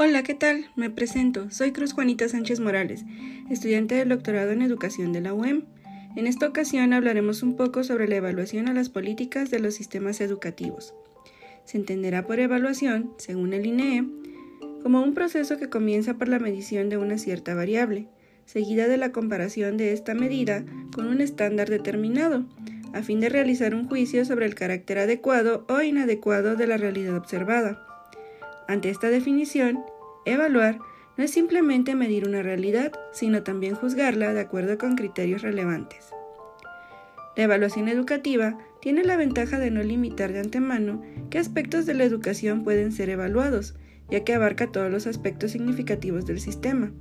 Hola, ¿qué tal? Me presento. Soy Cruz Juanita Sánchez Morales, estudiante del doctorado en educación de la UEM. En esta ocasión hablaremos un poco sobre la evaluación a las políticas de los sistemas educativos. Se entenderá por evaluación, según el INEE, como un proceso que comienza por la medición de una cierta variable, seguida de la comparación de esta medida con un estándar determinado, a fin de realizar un juicio sobre el carácter adecuado o inadecuado de la realidad observada. Ante esta definición, evaluar no es simplemente medir una realidad, sino también juzgarla de acuerdo con criterios relevantes. La evaluación educativa tiene la ventaja de no limitar de antemano qué aspectos de la educación pueden ser evaluados, ya que abarca todos los aspectos significativos del sistema,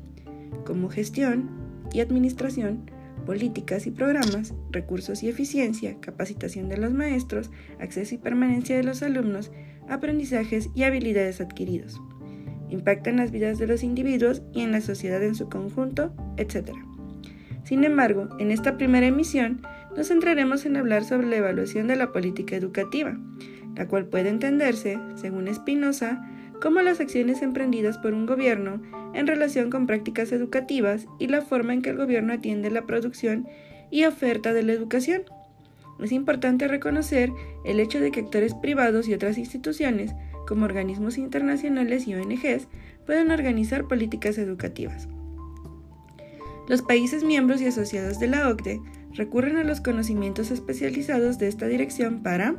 como gestión y administración, políticas y programas, recursos y eficiencia, capacitación de los maestros, acceso y permanencia de los alumnos, aprendizajes y habilidades adquiridos. Impacta en las vidas de los individuos y en la sociedad en su conjunto, etc. Sin embargo, en esta primera emisión nos centraremos en hablar sobre la evaluación de la política educativa, la cual puede entenderse, según Espinosa, como las acciones emprendidas por un gobierno en relación con prácticas educativas y la forma en que el gobierno atiende la producción y oferta de la educación. Es importante reconocer el hecho de que actores privados y otras instituciones, como organismos internacionales y ONGs, pueden organizar políticas educativas. Los países miembros y asociados de la OCDE recurren a los conocimientos especializados de esta dirección para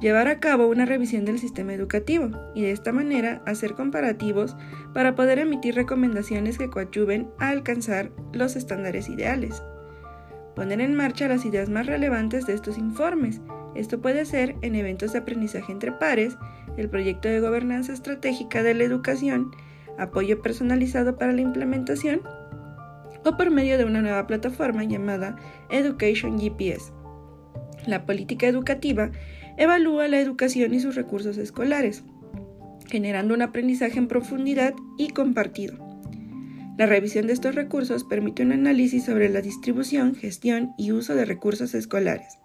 llevar a cabo una revisión del sistema educativo y de esta manera hacer comparativos para poder emitir recomendaciones que coadyuven a alcanzar los estándares ideales poner en marcha las ideas más relevantes de estos informes. Esto puede ser en eventos de aprendizaje entre pares, el proyecto de gobernanza estratégica de la educación, apoyo personalizado para la implementación o por medio de una nueva plataforma llamada Education GPS. La política educativa evalúa la educación y sus recursos escolares, generando un aprendizaje en profundidad y compartido. La revisión de estos recursos permite un análisis sobre la distribución, gestión y uso de recursos escolares.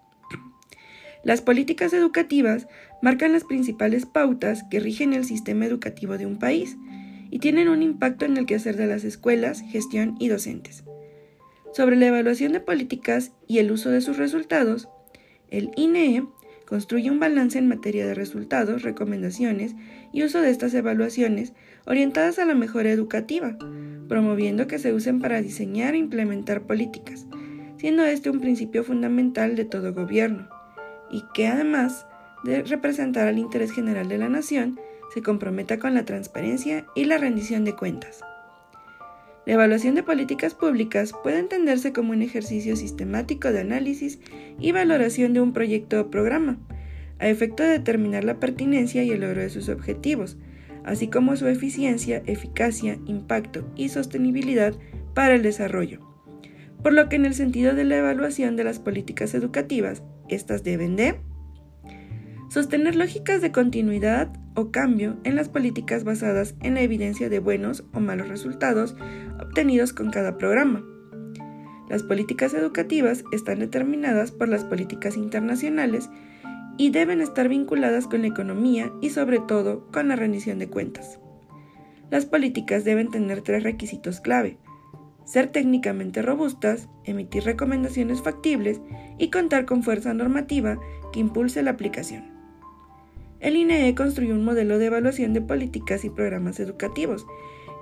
Las políticas educativas marcan las principales pautas que rigen el sistema educativo de un país y tienen un impacto en el quehacer de las escuelas, gestión y docentes. Sobre la evaluación de políticas y el uso de sus resultados, el INEE construye un balance en materia de resultados, recomendaciones y uso de estas evaluaciones orientadas a la mejora educativa, promoviendo que se usen para diseñar e implementar políticas, siendo este un principio fundamental de todo gobierno, y que además de representar al interés general de la nación, se comprometa con la transparencia y la rendición de cuentas. La evaluación de políticas públicas puede entenderse como un ejercicio sistemático de análisis y valoración de un proyecto o programa, a efecto de determinar la pertinencia y el logro de sus objetivos, así como su eficiencia, eficacia, impacto y sostenibilidad para el desarrollo. Por lo que en el sentido de la evaluación de las políticas educativas, estas deben de sostener lógicas de continuidad o cambio en las políticas basadas en la evidencia de buenos o malos resultados obtenidos con cada programa. Las políticas educativas están determinadas por las políticas internacionales y deben estar vinculadas con la economía y sobre todo con la rendición de cuentas. Las políticas deben tener tres requisitos clave. Ser técnicamente robustas, emitir recomendaciones factibles y contar con fuerza normativa que impulse la aplicación. El INEE construyó un modelo de evaluación de políticas y programas educativos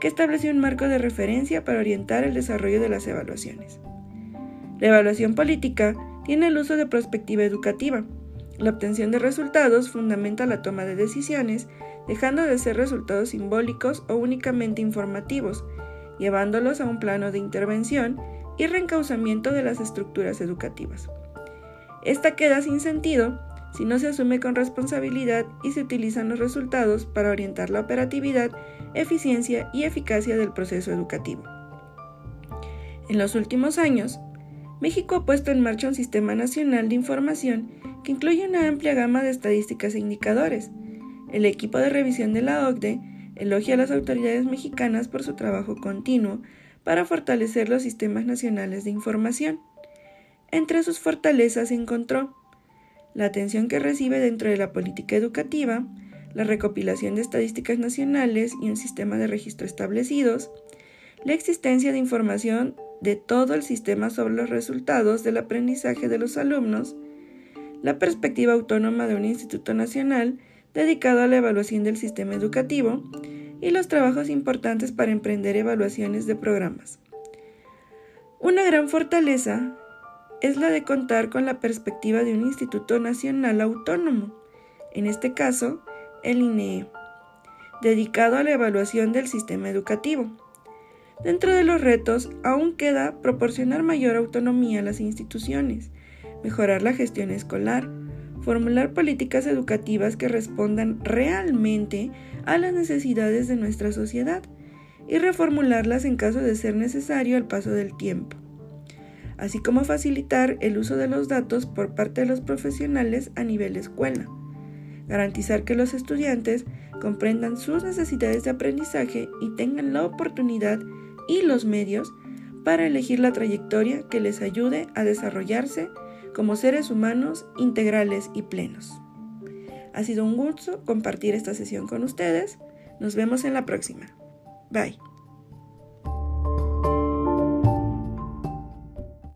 que estableció un marco de referencia para orientar el desarrollo de las evaluaciones. La evaluación política tiene el uso de perspectiva educativa. La obtención de resultados fundamenta la toma de decisiones, dejando de ser resultados simbólicos o únicamente informativos, llevándolos a un plano de intervención y reencauzamiento de las estructuras educativas. Esta queda sin sentido si no se asume con responsabilidad y se utilizan los resultados para orientar la operatividad, eficiencia y eficacia del proceso educativo. En los últimos años, México ha puesto en marcha un sistema nacional de información que incluye una amplia gama de estadísticas e indicadores. El equipo de revisión de la OCDE elogia a las autoridades mexicanas por su trabajo continuo para fortalecer los sistemas nacionales de información. Entre sus fortalezas encontró la atención que recibe dentro de la política educativa, la recopilación de estadísticas nacionales y un sistema de registro establecidos, la existencia de información de todo el sistema sobre los resultados del aprendizaje de los alumnos, la perspectiva autónoma de un instituto nacional dedicado a la evaluación del sistema educativo y los trabajos importantes para emprender evaluaciones de programas. Una gran fortaleza es la de contar con la perspectiva de un instituto nacional autónomo, en este caso, el INEE, dedicado a la evaluación del sistema educativo. Dentro de los retos aún queda proporcionar mayor autonomía a las instituciones, mejorar la gestión escolar, formular políticas educativas que respondan realmente a las necesidades de nuestra sociedad y reformularlas en caso de ser necesario al paso del tiempo, así como facilitar el uso de los datos por parte de los profesionales a nivel escuela garantizar que los estudiantes comprendan sus necesidades de aprendizaje y tengan la oportunidad y los medios para elegir la trayectoria que les ayude a desarrollarse como seres humanos integrales y plenos. Ha sido un gusto compartir esta sesión con ustedes. Nos vemos en la próxima. Bye.